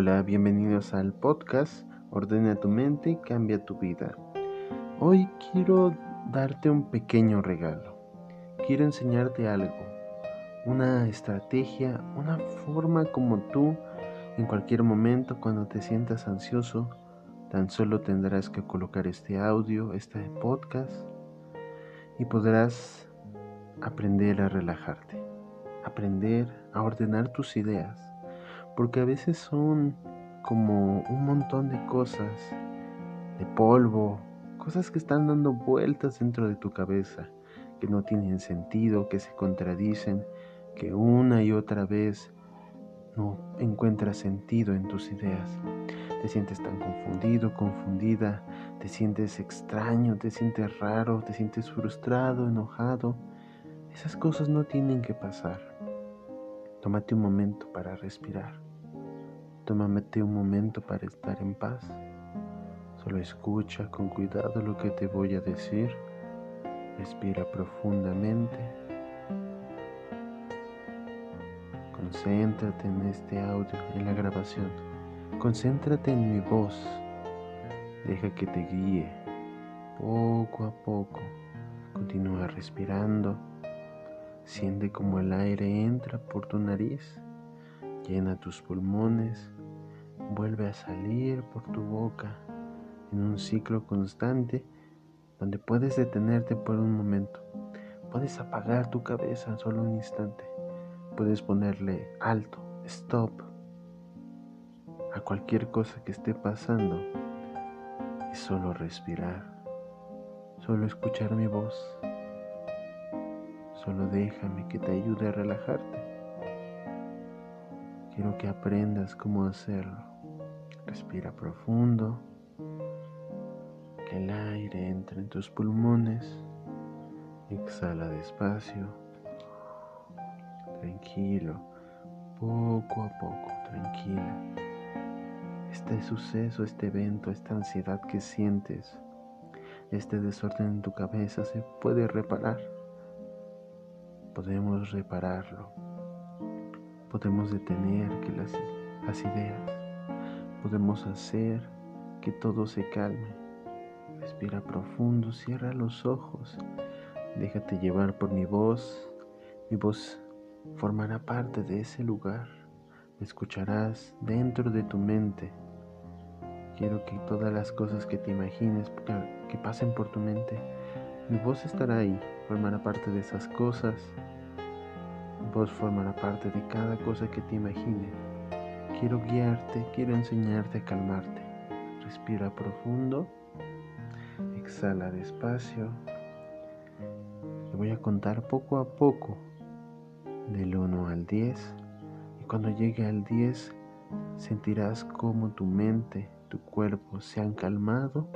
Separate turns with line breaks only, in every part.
Hola, bienvenidos al podcast Ordena tu mente cambia tu vida. Hoy quiero darte un pequeño regalo. Quiero enseñarte algo, una estrategia, una forma como tú en cualquier momento cuando te sientas ansioso, tan solo tendrás que colocar este audio, este podcast y podrás aprender a relajarte, aprender a ordenar tus ideas porque a veces son como un montón de cosas, de polvo, cosas que están dando vueltas dentro de tu cabeza, que no tienen sentido, que se contradicen, que una y otra vez no encuentras sentido en tus ideas. Te sientes tan confundido, confundida, te sientes extraño, te sientes raro, te sientes frustrado, enojado. Esas cosas no tienen que pasar. Tómate un momento para respirar. Tómate un momento para estar en paz. Solo escucha con cuidado lo que te voy a decir. Respira profundamente. Concéntrate en este audio, en la grabación. Concéntrate en mi voz. Deja que te guíe poco a poco. Continúa respirando. Siente como el aire entra por tu nariz, llena tus pulmones vuelve a salir por tu boca en un ciclo constante donde puedes detenerte por un momento. Puedes apagar tu cabeza solo un instante. Puedes ponerle alto, stop a cualquier cosa que esté pasando y solo respirar. Solo escuchar mi voz. Solo déjame que te ayude a relajarte. Quiero que aprendas cómo hacerlo. Respira profundo. Que el aire entre en tus pulmones. Exhala despacio. Tranquilo. Poco a poco. Tranquila. Este suceso, este evento, esta ansiedad que sientes, este desorden en tu cabeza se puede reparar. Podemos repararlo. Podemos detener que las, las ideas podemos hacer que todo se calme. Respira profundo, cierra los ojos, déjate llevar por mi voz. Mi voz formará parte de ese lugar. Me escucharás dentro de tu mente. Quiero que todas las cosas que te imagines, que pasen por tu mente, mi voz estará ahí, formará parte de esas cosas. Mi voz formará parte de cada cosa que te imagines. Quiero guiarte, quiero enseñarte a calmarte. Respira profundo, exhala despacio. Te voy a contar poco a poco del 1 al 10 y cuando llegue al 10 sentirás como tu mente, tu cuerpo se han calmado,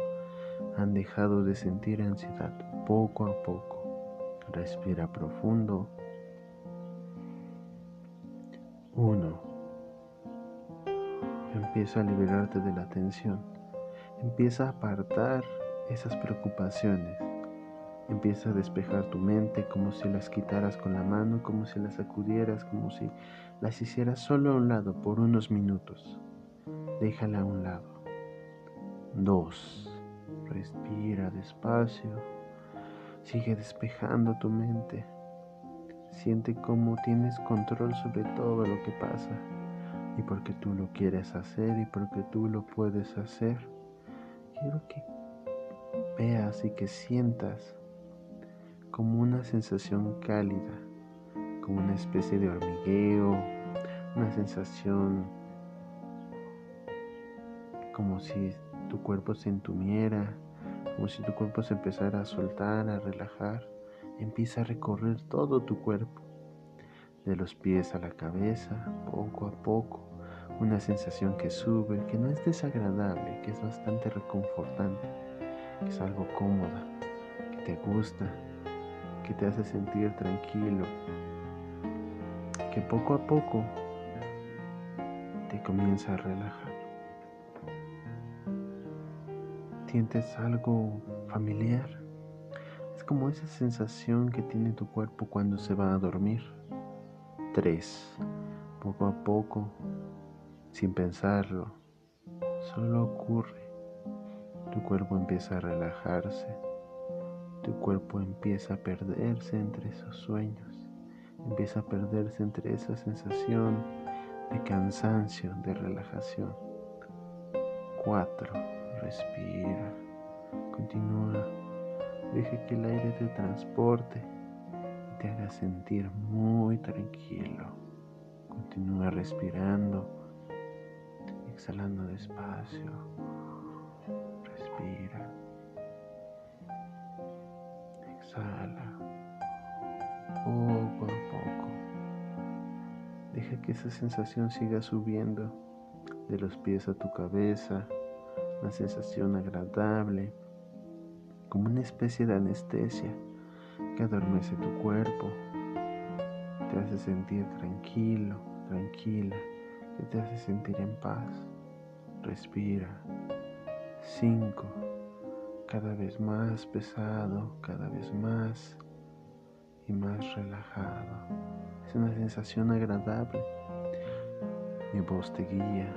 han dejado de sentir ansiedad poco a poco. Respira profundo. 1 Empieza a liberarte de la tensión. Empieza a apartar esas preocupaciones. Empieza a despejar tu mente como si las quitaras con la mano, como si las sacudieras, como si las hicieras solo a un lado por unos minutos. Déjala a un lado. Dos. Respira despacio. Sigue despejando tu mente. Siente cómo tienes control sobre todo lo que pasa y porque tú lo quieres hacer y porque tú lo puedes hacer, quiero que veas y que sientas como una sensación cálida, como una especie de hormigueo, una sensación como si tu cuerpo se entumiera, como si tu cuerpo se empezara a soltar, a relajar. Empieza a recorrer todo tu cuerpo de los pies a la cabeza, poco a poco, una sensación que sube, que no es desagradable, que es bastante reconfortante, que es algo cómoda, que te gusta, que te hace sentir tranquilo, que poco a poco te comienza a relajar. ¿Sientes algo familiar? Es como esa sensación que tiene tu cuerpo cuando se va a dormir 3. Poco a poco sin pensarlo, solo ocurre. Tu cuerpo empieza a relajarse, tu cuerpo empieza a perderse entre esos sueños, empieza a perderse entre esa sensación de cansancio, de relajación. 4. Respira, continúa, deja que el aire te transporte te haga sentir muy tranquilo. Continúa respirando, exhalando despacio. Respira. Exhala. Poco a poco. Deja que esa sensación siga subiendo de los pies a tu cabeza. Una sensación agradable, como una especie de anestesia que adormece tu cuerpo, te hace sentir tranquilo, tranquila, que te hace sentir en paz. Respira. 5. Cada vez más pesado, cada vez más y más relajado. Es una sensación agradable. Mi voz te guía.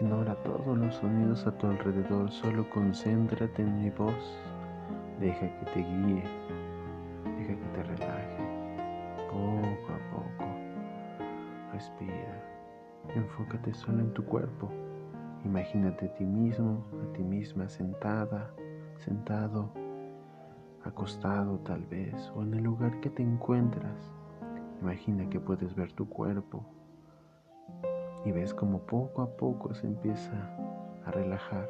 Ignora todos los sonidos a tu alrededor, solo concéntrate en mi voz. Deja que te guíe, deja que te relaje, poco a poco. Respira, enfócate solo en tu cuerpo. Imagínate a ti mismo, a ti misma sentada, sentado, acostado tal vez, o en el lugar que te encuentras. Imagina que puedes ver tu cuerpo y ves como poco a poco se empieza a relajar,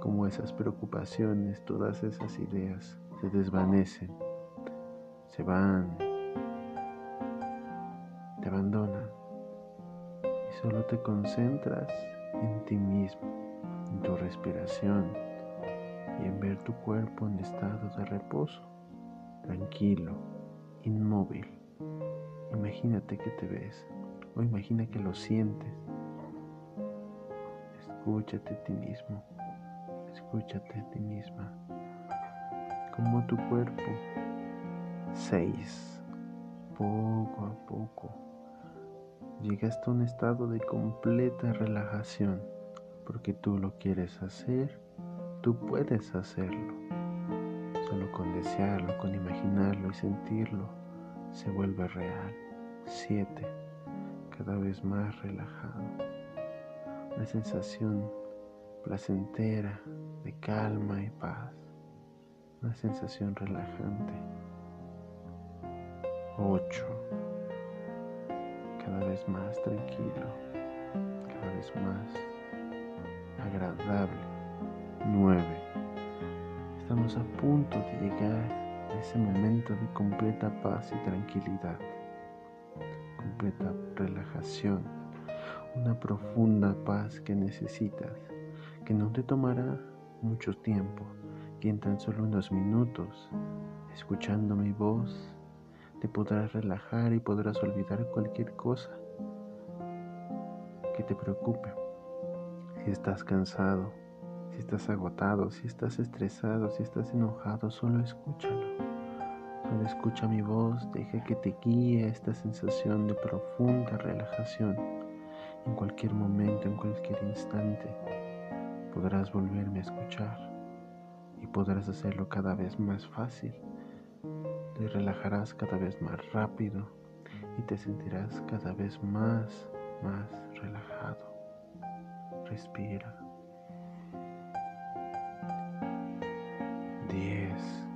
como esas preocupaciones, todas esas ideas se desvanecen, se van, te abandonan y solo te concentras en ti mismo, en tu respiración y en ver tu cuerpo en estado de reposo, tranquilo, inmóvil. Imagínate que te ves o imagina que lo sientes. Escúchate a ti mismo, escúchate a ti misma, como tu cuerpo. 6. Poco a poco llegas a un estado de completa relajación, porque tú lo quieres hacer, tú puedes hacerlo. Solo con desearlo, con imaginarlo y sentirlo, se vuelve real. 7 cada vez más relajado. Una sensación placentera de calma y paz. Una sensación relajante. 8. Cada vez más tranquilo. Cada vez más agradable. 9. Estamos a punto de llegar a ese momento de completa paz y tranquilidad completa relajación, una profunda paz que necesitas, que no te tomará mucho tiempo, que en tan solo unos minutos, escuchando mi voz, te podrás relajar y podrás olvidar cualquier cosa que te preocupe. Si estás cansado, si estás agotado, si estás estresado, si estás enojado, solo escúchalo. Solo escucha mi voz, deja que te guíe esta sensación de profunda relajación. En cualquier momento, en cualquier instante, podrás volverme a escuchar y podrás hacerlo cada vez más fácil. Te relajarás cada vez más rápido y te sentirás cada vez más, más relajado. Respira. 10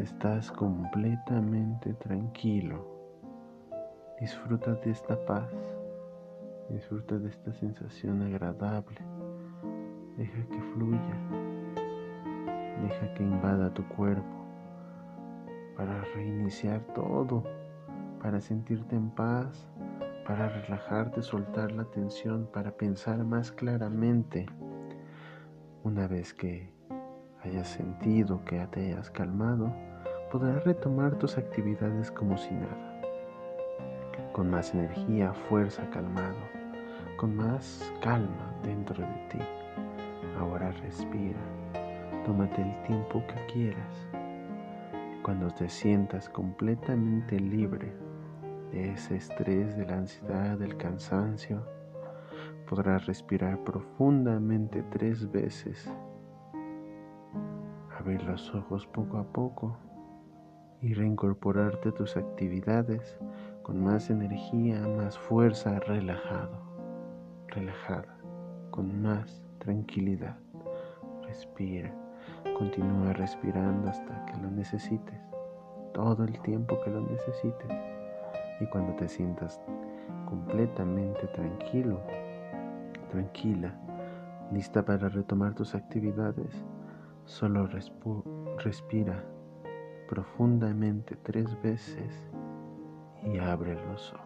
estás completamente tranquilo. Disfruta de esta paz, disfruta de esta sensación agradable. Deja que fluya, deja que invada tu cuerpo. Para reiniciar todo, para sentirte en paz, para relajarte, soltar la tensión, para pensar más claramente. Una vez que hayas sentido, que te hayas calmado, podrás retomar tus actividades como si nada, con más energía, fuerza, calmado, con más calma dentro de ti. Ahora respira, tómate el tiempo que quieras. Cuando te sientas completamente libre de ese estrés, de la ansiedad, del cansancio, podrás respirar profundamente tres veces, abrir los ojos poco a poco y reincorporarte a tus actividades con más energía, más fuerza, relajado, relajada, con más tranquilidad. Respira, continúa respirando hasta que lo necesites, todo el tiempo que lo necesites. Y cuando te sientas completamente tranquilo, tranquila, lista para retomar tus actividades, solo respira profundamente tres veces y abre los ojos.